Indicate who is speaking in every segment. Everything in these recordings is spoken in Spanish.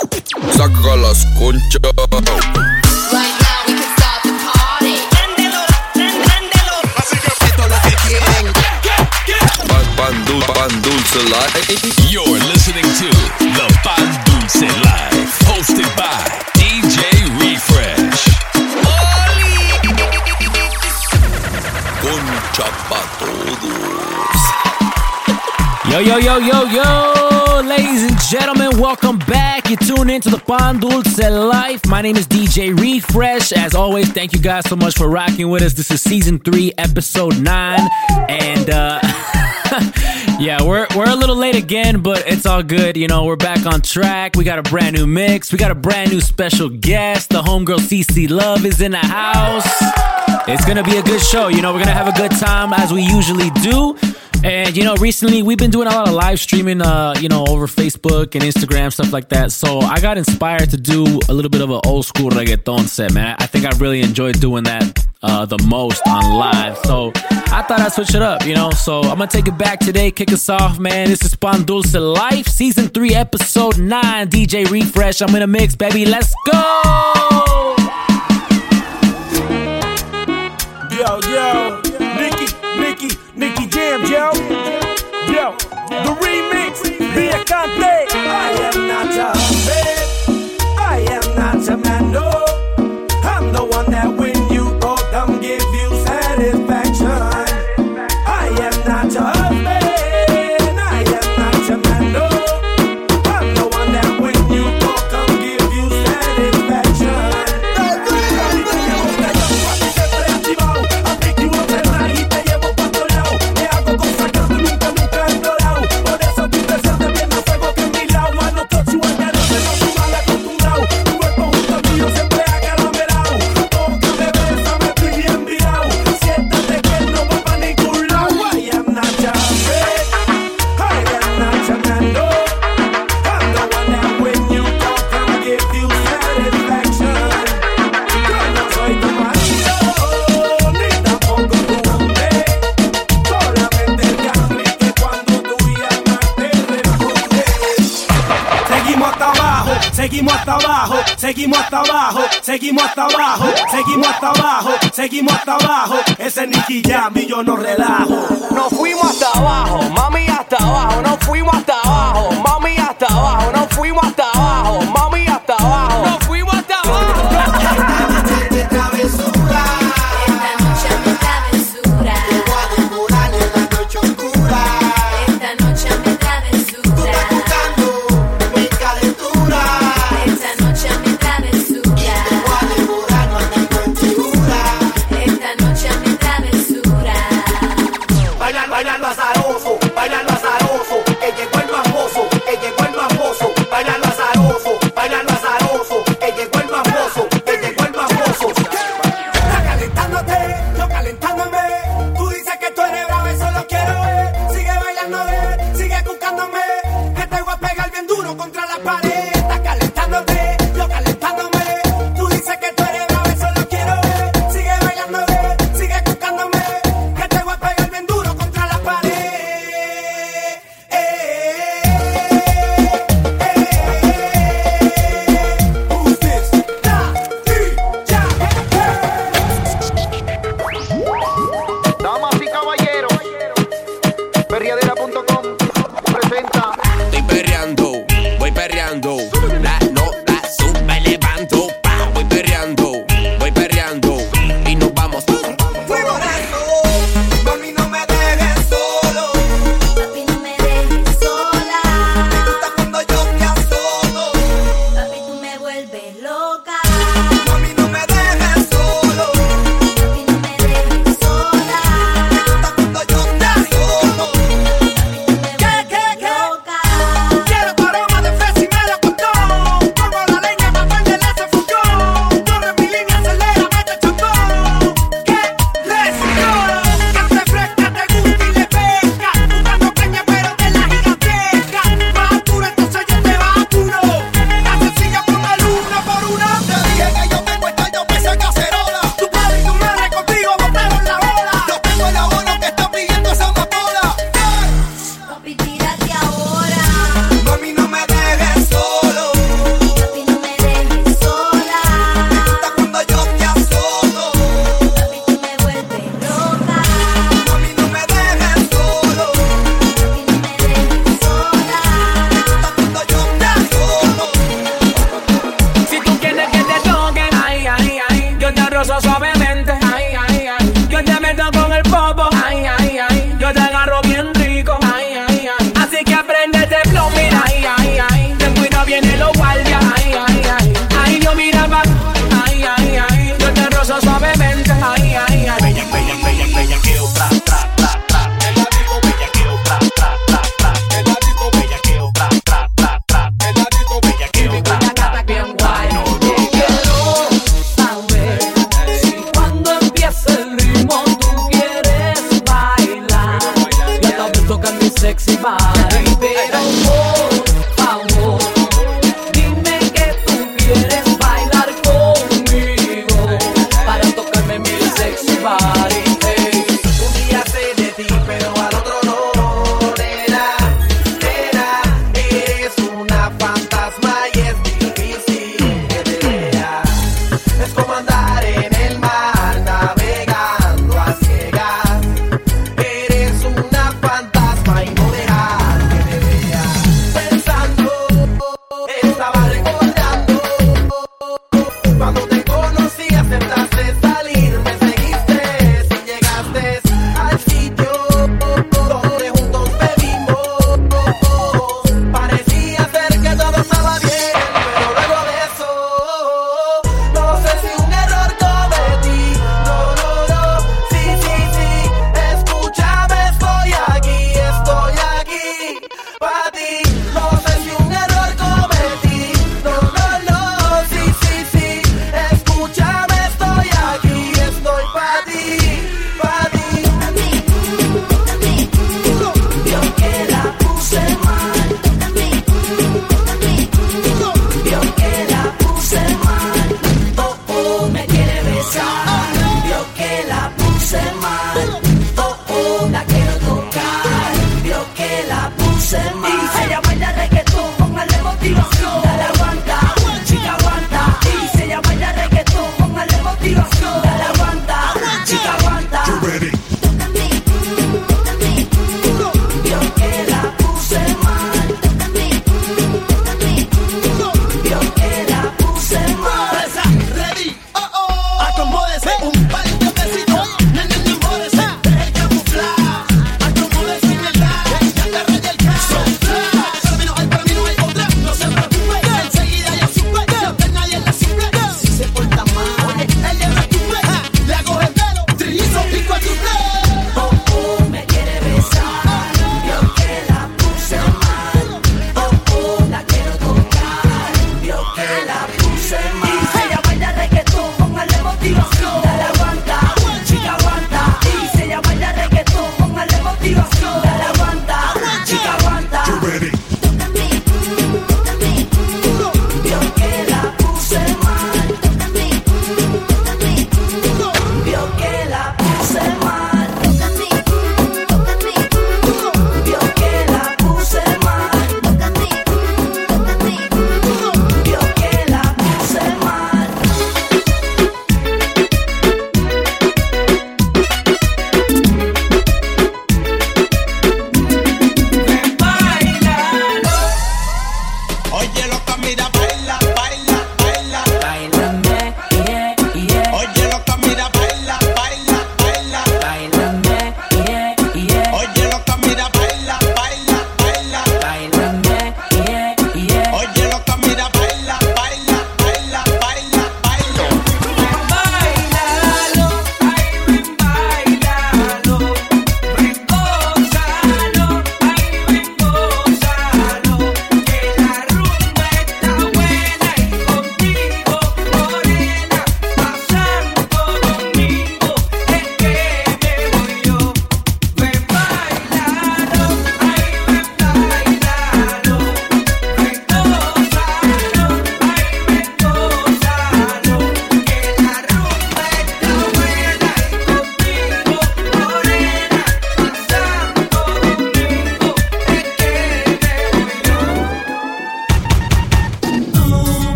Speaker 1: Saca las conchas.
Speaker 2: You're listening to the Bandulce Live, hosted by DJ Refresh.
Speaker 1: Concha pa todos.
Speaker 3: Yo, yo, yo, yo, yo ladies and gentlemen, welcome back. You tune into the Pan Dulce Life. My name is DJ Refresh. As always, thank you guys so much for rocking with us. This is season three, episode nine, and uh, yeah, we're we're a little late again, but it's all good. You know, we're back on track. We got a brand new mix. We got a brand new special guest. The homegirl CC Love is in the house. It's gonna be a good show. You know, we're gonna have a good time as we usually do. And you know, recently we've been doing a lot of live streaming, uh, you know, over Facebook and Instagram, stuff like that. So I got inspired to do a little bit of an old school reggaeton set, man. I think I really enjoyed doing that uh, the most on live. So I thought I'd switch it up, you know. So I'm gonna take it back today, kick us off, man. This is Pan Dulce Life, season three, episode nine. DJ Refresh. I'm in a mix, baby. Let's go.
Speaker 4: Yo, yo, the remix, Via Cante. I am not a
Speaker 5: pared está calentándote.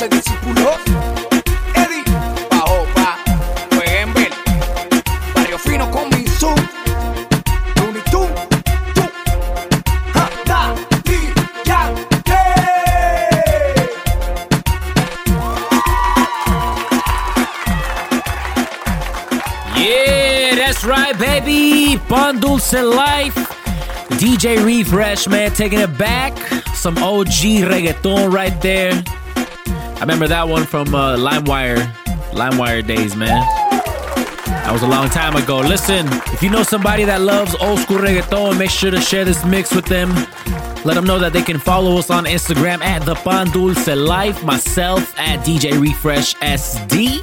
Speaker 5: se
Speaker 6: disipuló.
Speaker 3: Yeah, that's right, baby. Bundles and life. DJ Refresh, man, taking it back. Some OG reggaeton right there. I remember that one from uh, LimeWire, LimeWire days, man. That was a long time ago. Listen, if you know somebody that loves old school reggaeton, make sure to share this mix with them. Let them know that they can follow us on Instagram at the Pan Dulce Life, myself at DJ Refresh SD.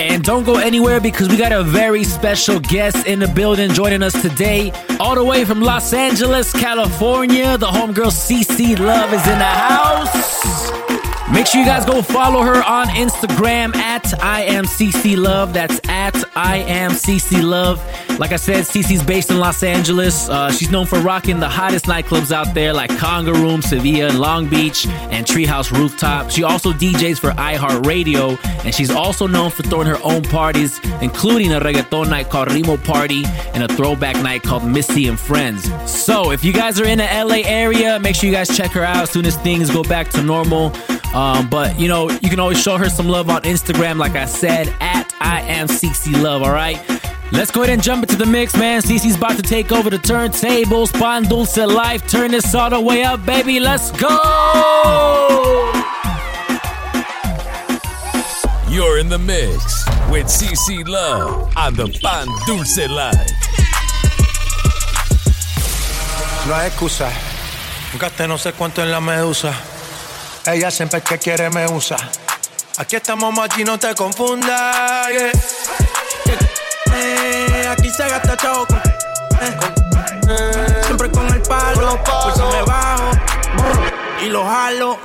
Speaker 3: And don't go anywhere because we got a very special guest in the building joining us today, all the way from Los Angeles, California. The homegirl CC Love is in the house. Make sure you guys go follow her on Instagram at I am CC Love. That's at I am CC Love. Like I said, CC's based in Los Angeles. Uh, she's known for rocking the hottest nightclubs out there, like Conga Room, Sevilla, and Long Beach, and Treehouse Rooftop. She also DJs for iHeartRadio, and she's also known for throwing her own parties, including a reggaeton night called Rimo Party and a throwback night called Missy and Friends. So if you guys are in the LA area, make sure you guys check her out as soon as things go back to normal. Um, but you know, you can always show her some love on Instagram, like I said, at I am CC Love, all right? Let's go ahead and jump into the mix, man. CC's about to take over the turntables. Pan Dulce Life. Turn this all the way up, baby. Let's go!
Speaker 2: You're in the mix with CC Love on the Pan Dulce Live.
Speaker 7: No hay excusa. Gasté no sé cuánto en la medusa. Ella siempre que quiere me usa. Aquí estamos machi, no te confundas. yeah. Eh, aquí se gasta chavo con- eh, eh, Siempre con el palo, por si me bajo y lo jalo,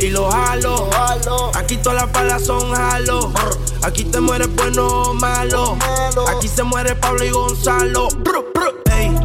Speaker 7: ey, y lo jalo. Aquí todas las balas son jalo. Aquí te mueres bueno o malo. Aquí se muere Pablo y Gonzalo.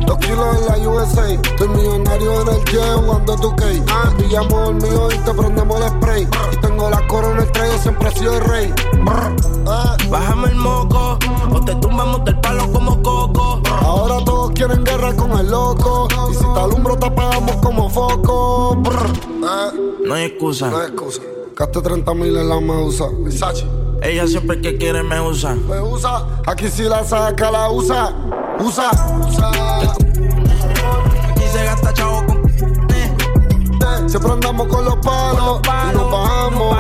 Speaker 8: Dos kilos en la USA, estoy millonario en el jet jugando tu cake. Pillamos el mío y te prendemos el spray. Y tengo la corona el siempre he sido el rey. Eh,
Speaker 7: Bájame el moco, o te tumbamos del palo como coco.
Speaker 8: Ahora todos quieren guerra con el loco. Y si te alumbro, te apagamos como foco. Eh,
Speaker 7: No hay excusa.
Speaker 8: no hay excusa. Gasté 30 mil en la medusa.
Speaker 7: Ella siempre que quiere me usa.
Speaker 8: Me usa, aquí si la saca, la usa. Usa, usa.
Speaker 7: Aquí se gasta chavo con eh,
Speaker 8: Siempre andamos con los palos. Y nos bajamos.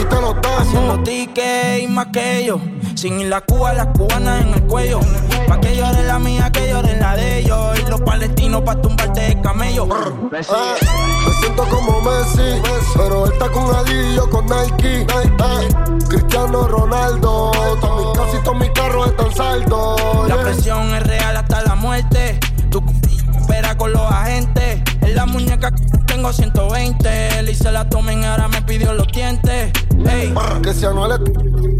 Speaker 8: Y te los
Speaker 7: Haciendo
Speaker 8: damos.
Speaker 7: tickets y más que ellos. Sin ir la Cuba, las cubanas en el cuello. Pa' que llore la mía, que llore la de ellos. Y los palestinos pa' tumbarte el camello.
Speaker 8: Me siento como Messi, pero él está con y yo con Nike. Eh, Cristiano Ronaldo, también casi todos mis carros están saldos.
Speaker 7: La
Speaker 8: yeah.
Speaker 7: presión es real hasta la muerte. Tú espera con los agentes. En la muñeca tengo 120. Le hice la tomen, ahora me pidió los dientes. Ey,
Speaker 8: Que si anual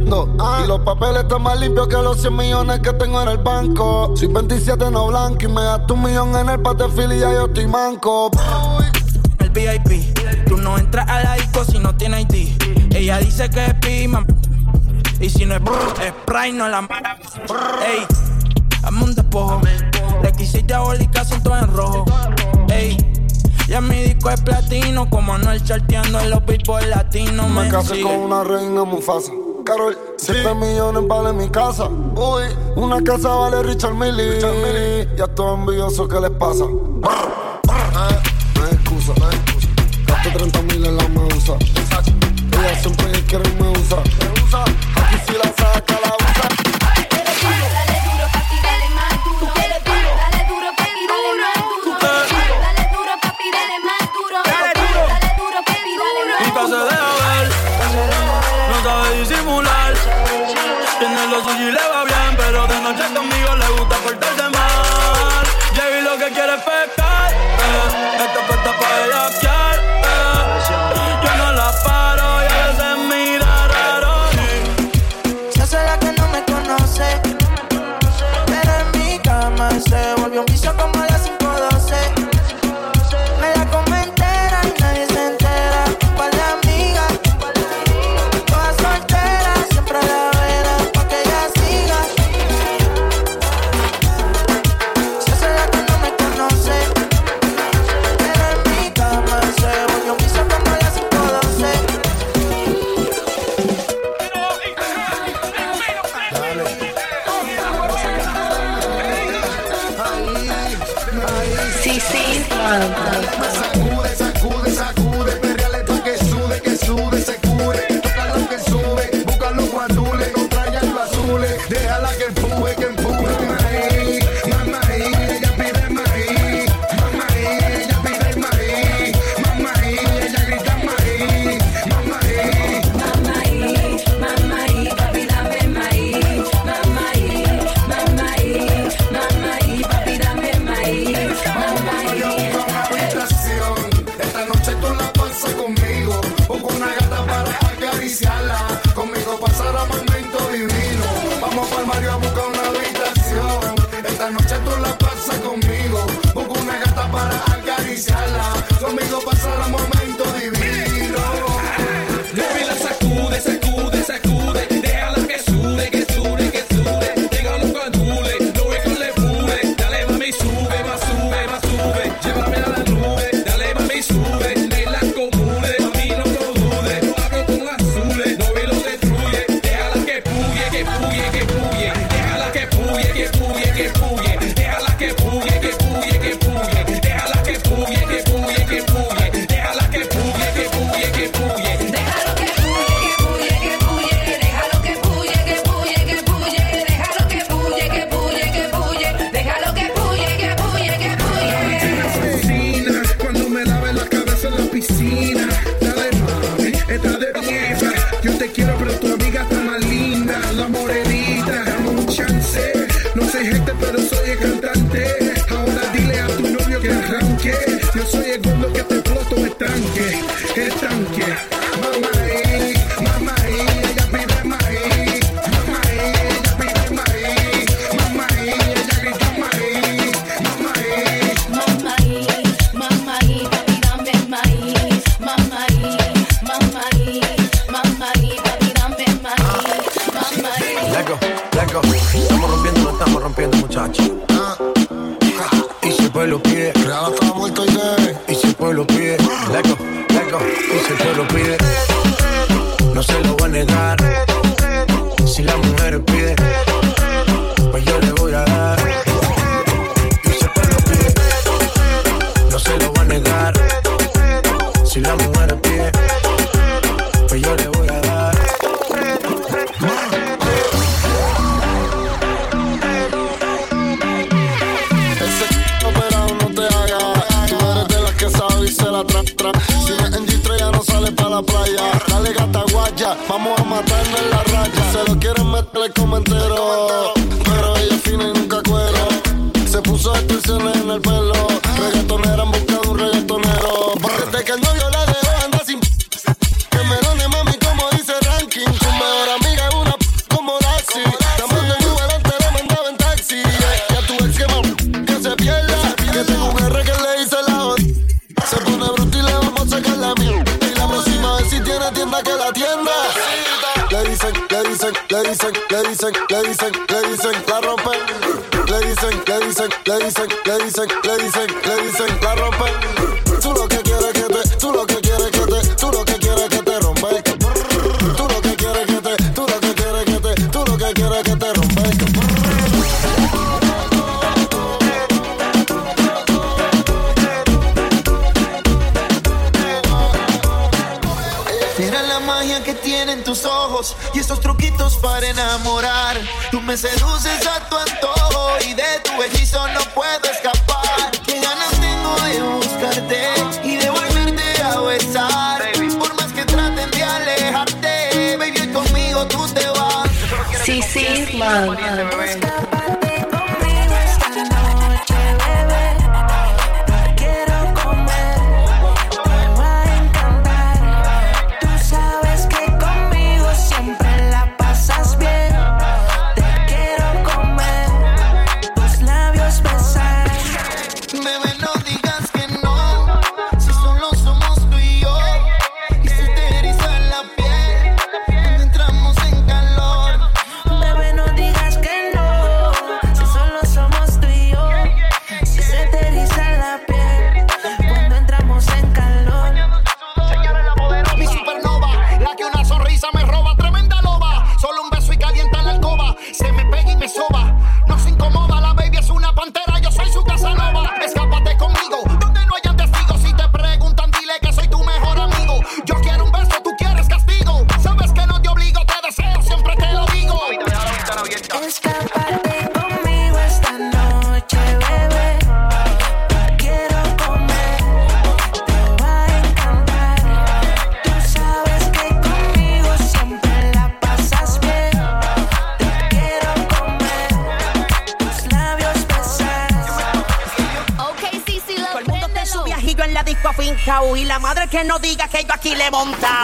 Speaker 8: no. Y los papeles están más limpios que los 100 millones que tengo en el banco. Soy 27 no blanco y me gasto un millón en el patefil y ya yo estoy manco.
Speaker 7: el VIP. Tú no entras a la disco si no tienes ID. Ella dice que es pima. Y si no es brr, es Sprite, no la mala. Ey, hazme un despojo. Le quise diabólica, siento en rojo. Ey, ya mi disco es platino. Como Anuel charteando en los billboard latinos.
Speaker 8: Me
Speaker 7: Me
Speaker 8: casé con una reina Mufasa. Carol, 7 millones vale mi casa. Uy, una casa vale Richard Millie. Ya estoy envidioso, ¿qué les pasa? Eh, no hay excusa, no hay excusa. Gasto 30 mil en la medusa. Ella siempre quiere. Me usa, aquí si la saca, la usa. perfecta. dama que la atienda. Le dicen, le dicen, le dicen, le dicen, le dicen, le dicen, la rompen. Le dicen, le dicen, le dicen, le dicen, le dicen.
Speaker 9: remontar.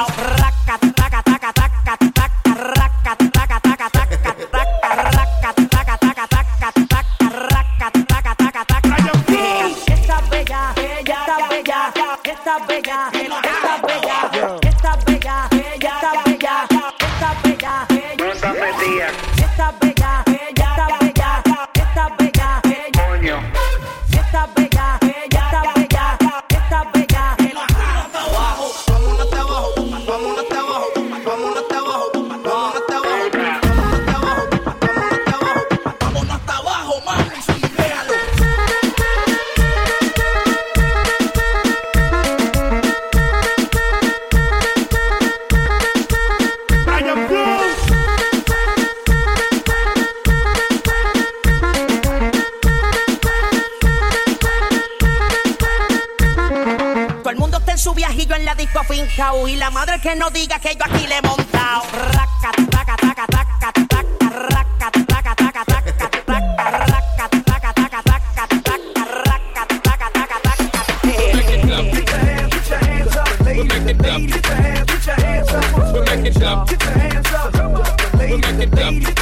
Speaker 9: make it up. Get your hands up. We'll make it up. Get your hands up. We'll make it up.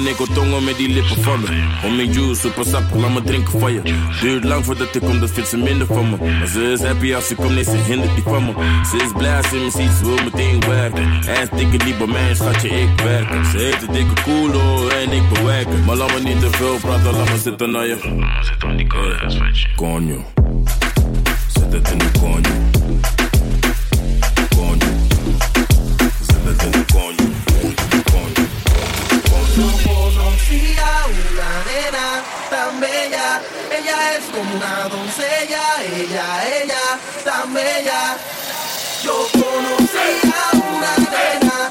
Speaker 9: Jongen, ik wil tongen met die lippen vallen. Om mijn juice, super sap, laat me drinken van je. Duurt lang voordat ik kom, dat vindt ze minder van me. Maar ze is happy als ze komt nee, ze hindert die van me. Ze is blij als ze me ziet, ze wil meteen werken. En dikke lieve mens, mij, schatje, ik werk. Ze heeft een dikke koelo en ik bewerk. Maar laat me niet te veel praten, laat me zitten naar je. Laat me zitten aan die koude Konjo, zet het in de
Speaker 10: konje. ella es como una doncella, ella, ella, tan bella. Yo conocí a una nena.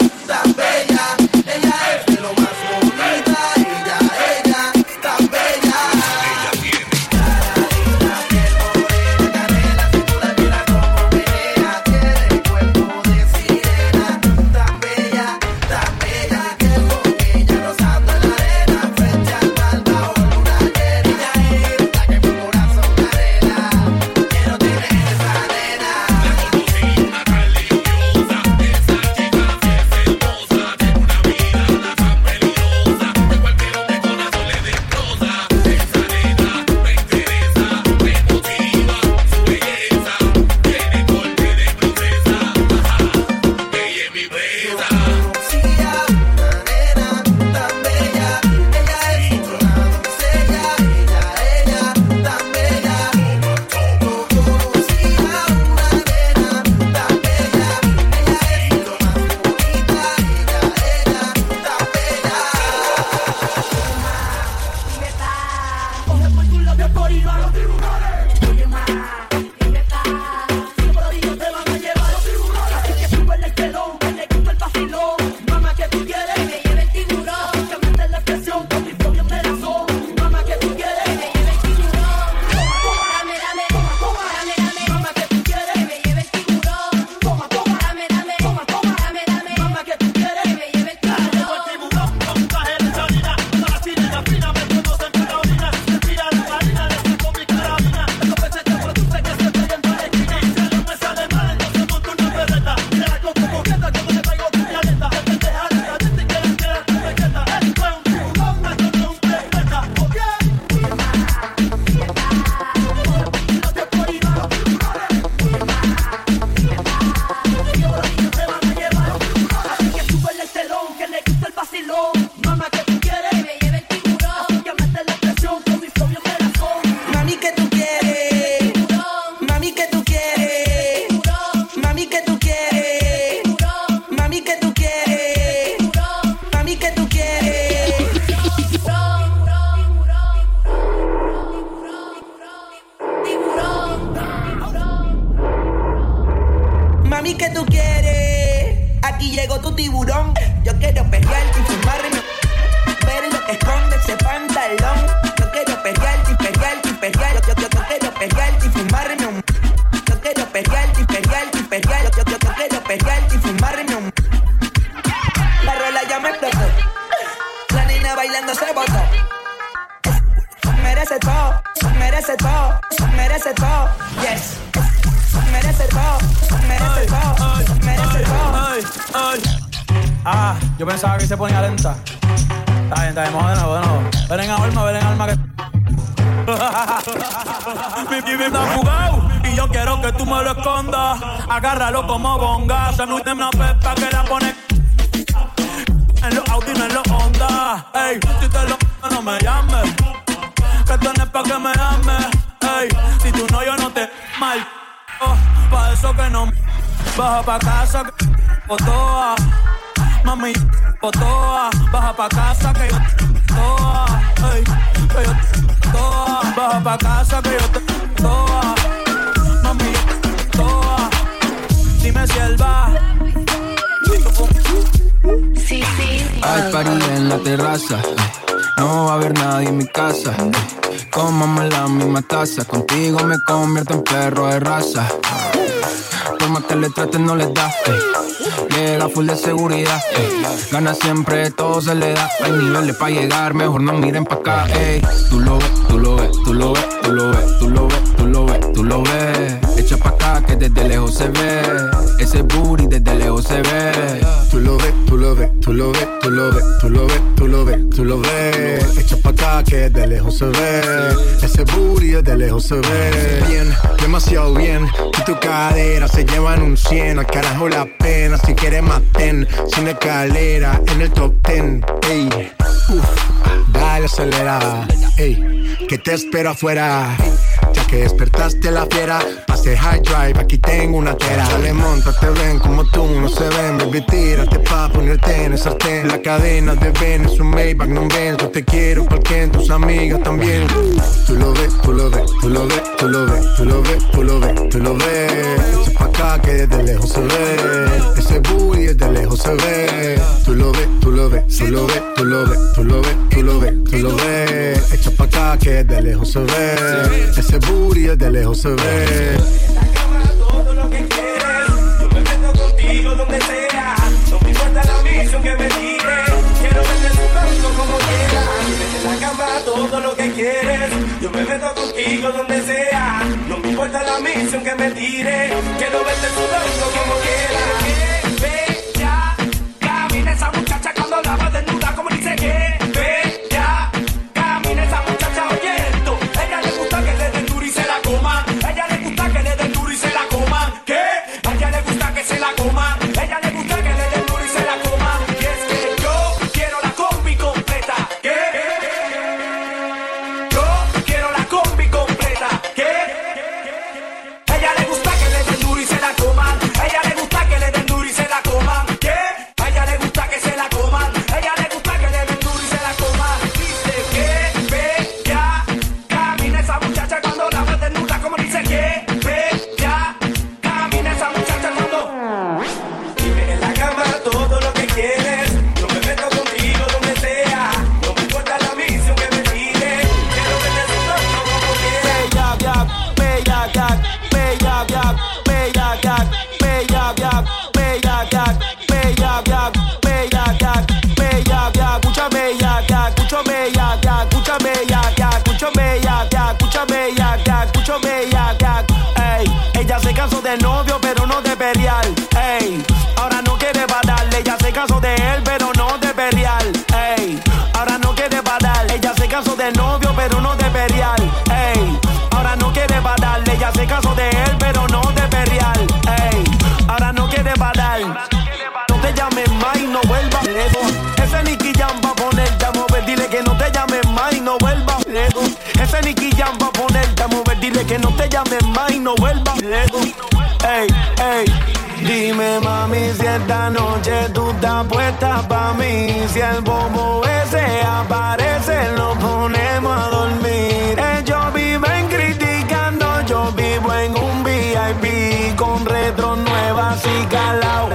Speaker 4: Por
Speaker 11: más que le traten, no les da. ey. Le da full de seguridad. Gana siempre, todo se le da. Hay niveles para llegar, mejor no miren pa' acá. ey. Tú lo ves, tú lo ves, tú lo ves, tú lo ves, tú lo ves, tú lo ves, tú lo ves. Echa pa' acá que desde lejos se ve. Ese booty desde lejos se ve.
Speaker 12: Tú lo ves, tú lo ves, tú lo ves, tú lo ves, tú lo ves, tú lo ves, tú lo ves. Echa pa' acá que de lejos se ve. Ese booty de lejos se ve. Bien, demasiado bien. Y tu cadera se llevan un 100. Al carajo la pena. Si quieres maten. Sin escalera en el top 10. Ey, uf, dale acelera. Ey, que te espero afuera. Ya que despertaste la fiera, pase high drive, aquí tengo una tera. Dale, monta, te ven como tú, no se ven, baby, tírate pa' ponerte en el sartén. La cadena de Ben es un Maybach, no ven, yo te quiero porque tus amigas también. Tú lo ves, tú lo ves, tú lo ves, tú lo ves, tú lo ves, tú lo ves, tú lo ves. Echa pa' acá que desde lejos se ve, ese booty desde lejos se ve. Tú lo ves, tú lo ves, tú lo ves, tú lo ves, tú lo ves, tú lo ves, tú lo ves. Echa pa' acá que desde lejos se ve, ese booty desde lejos se ve.
Speaker 4: todo lo que quieres. Yo me meto contigo donde sea. No me importa la misión que me tire. Quiero verte sudando como quieras. En la cama todo lo que quieres. Yo me meto contigo donde sea. No me importa la misión que me tire. Quiero verte sudando como quieras. Bella, camina esa muchacha cuando la
Speaker 13: un VIP con retro nuevas y
Speaker 14: calao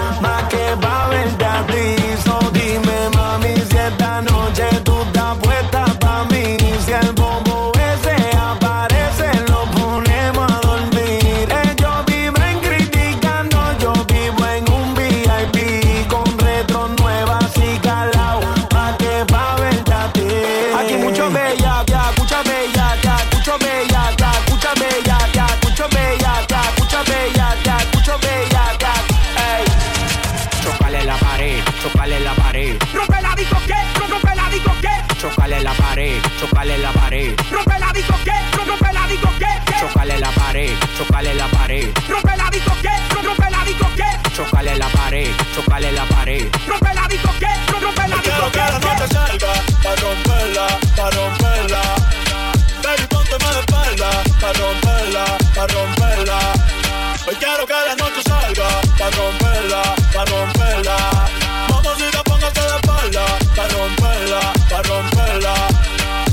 Speaker 14: que la noche salga, pa' romperla, pa' romperla. Mamacita, póngase la espalda, pa' romperla, pa' romperla.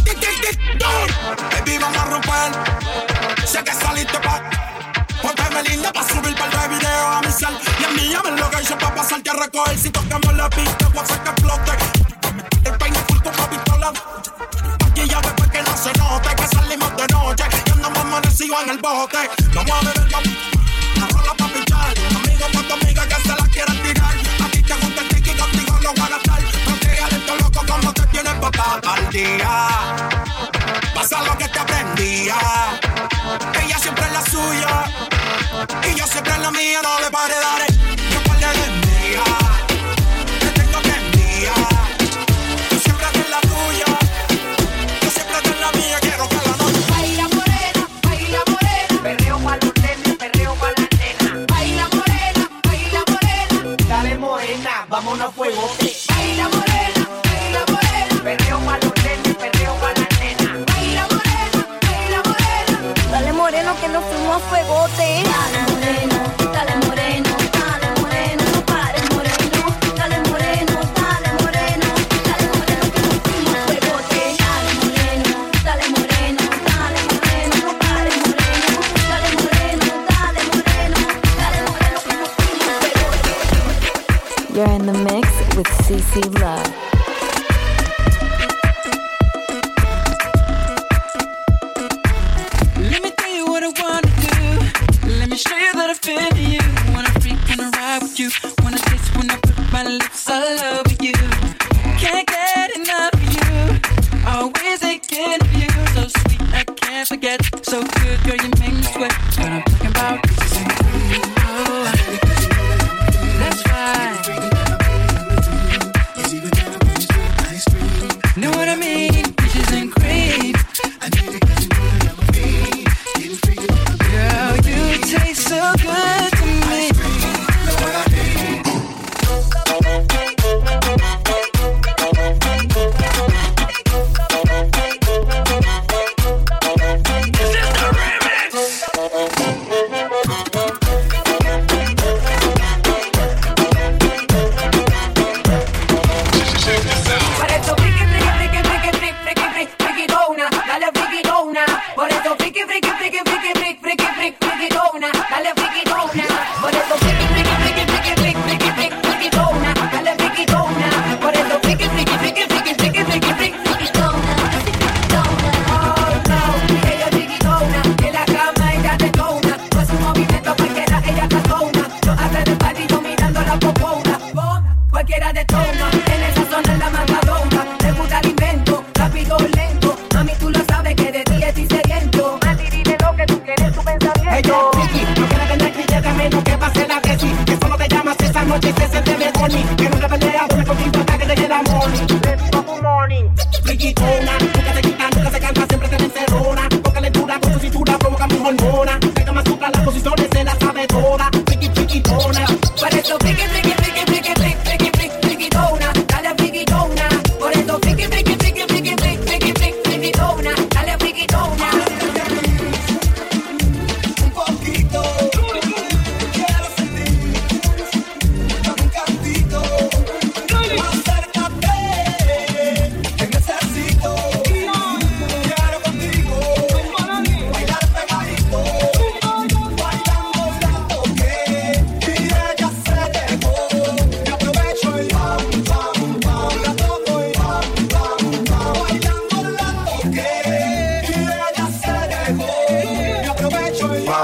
Speaker 15: Tic, tic, tic, Baby, vamos a romper. Sé que saliste pa' Ponte linda pa' subir par de video a mi cel Y en mi llave lo que hice pa' pasarte a recoger Si tocamos la pista, voy a hacer que explote El peine full con la pistola Aquí ya después que no se note Que salimos de noche Y andamos amanecidos en el bote Vamos a beber Pasa lo que te aprendía. Ella siempre es la suya. Y yo siempre es la mía, no le pare,
Speaker 10: daré.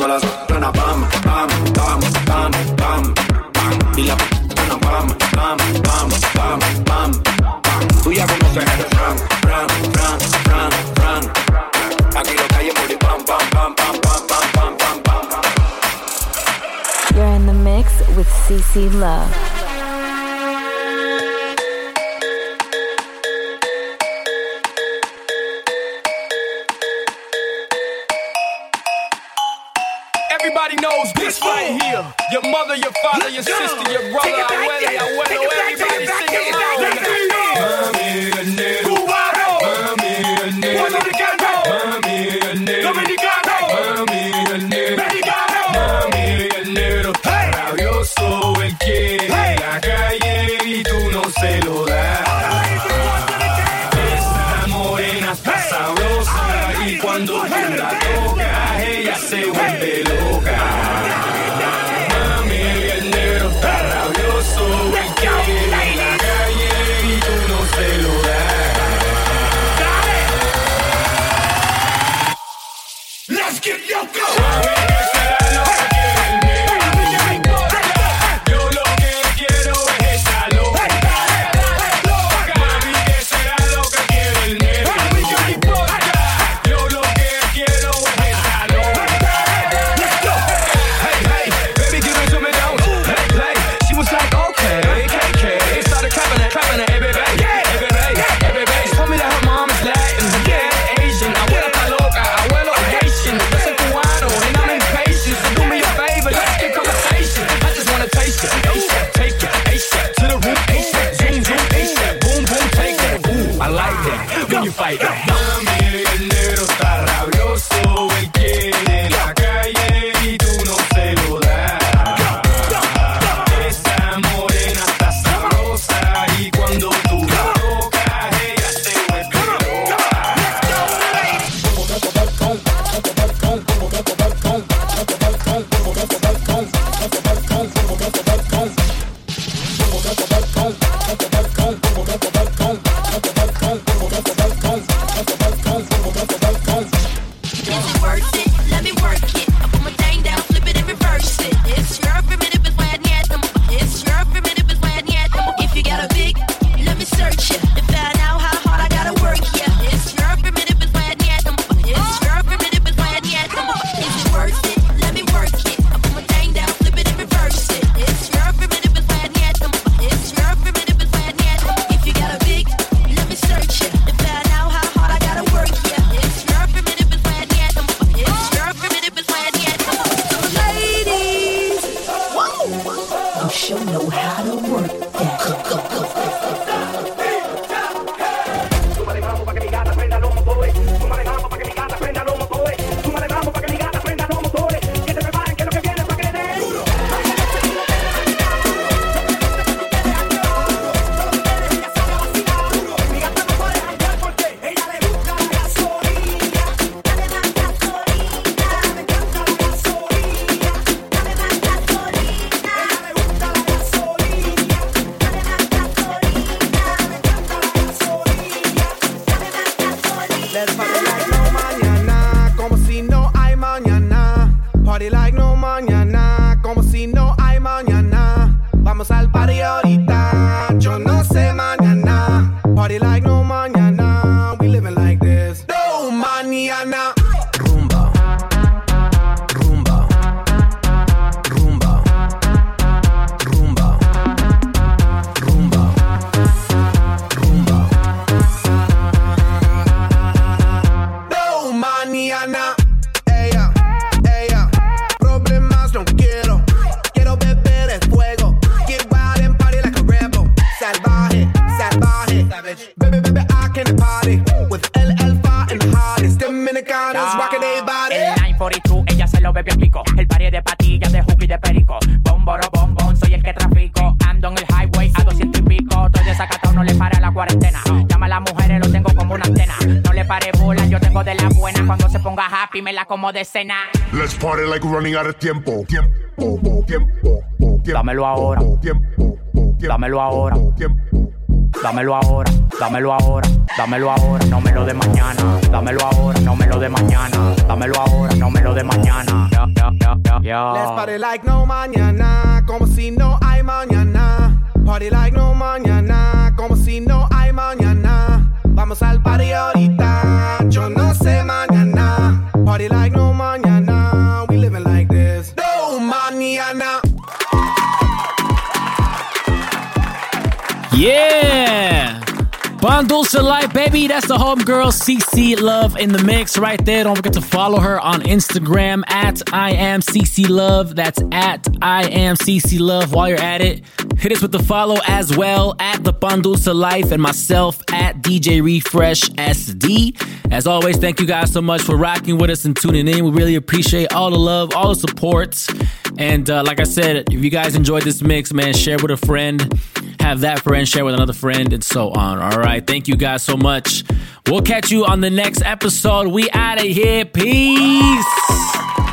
Speaker 16: cuando
Speaker 17: pam, pam, pam, pam, pam, pam. Y la pam, pam, pam, pam, pam, pam. Tú ya conoces el Aquí lo calle pam, pam, pam, pam, pam, pam, pam, pam, pam.
Speaker 6: You're in the mix with CC Love.
Speaker 18: go.
Speaker 10: just rocking.
Speaker 19: El 942, ella se lo bebió pico. El pari de patillas, de hook y de perico. Bomboro, bombón, soy el que trafico. Ando en el highway a 200 y pico. Estoy desacatado, no le para la cuarentena. Llama a las mujeres, lo tengo como una antena. No le pare bola, yo tengo de la buena. Cuando se ponga happy, me la como de cena.
Speaker 20: Let's party like running out of tiempo. Tiempo, tiempo, tiempo.
Speaker 19: tiempo Dámelo ahora.
Speaker 20: Tiempo, tiempo,
Speaker 19: Dámelo ahora.
Speaker 20: Tiempo
Speaker 19: dámelo ahora, dámelo ahora, dámelo ahora, no me lo de mañana, dámelo ahora, no me lo de mañana, dámelo ahora, no me lo de mañana. Ya, ya, ya.
Speaker 10: Let's party like no mañana, como si no hay mañana. Party like no mañana, como si no hay mañana. Vamos al party ahorita, yo no sé mañana. Party like no
Speaker 3: Yeah! Bon Dulce Life, baby. That's the homegirl CC Love in the mix right there. Don't forget to follow her on Instagram at I am CC Love. That's at I am CC Love. While you're at it, hit us with the follow as well at the Bon Dulce Life and myself at DJ Refresh SD. As always, thank you guys so much for rocking with us and tuning in. We really appreciate all the love, all the support. And uh, like I said, if you guys enjoyed this mix, man, share with a friend. Have that friend share with another friend and so on. All right. Thank you guys so much. We'll catch you on the next episode. We out of here. Peace.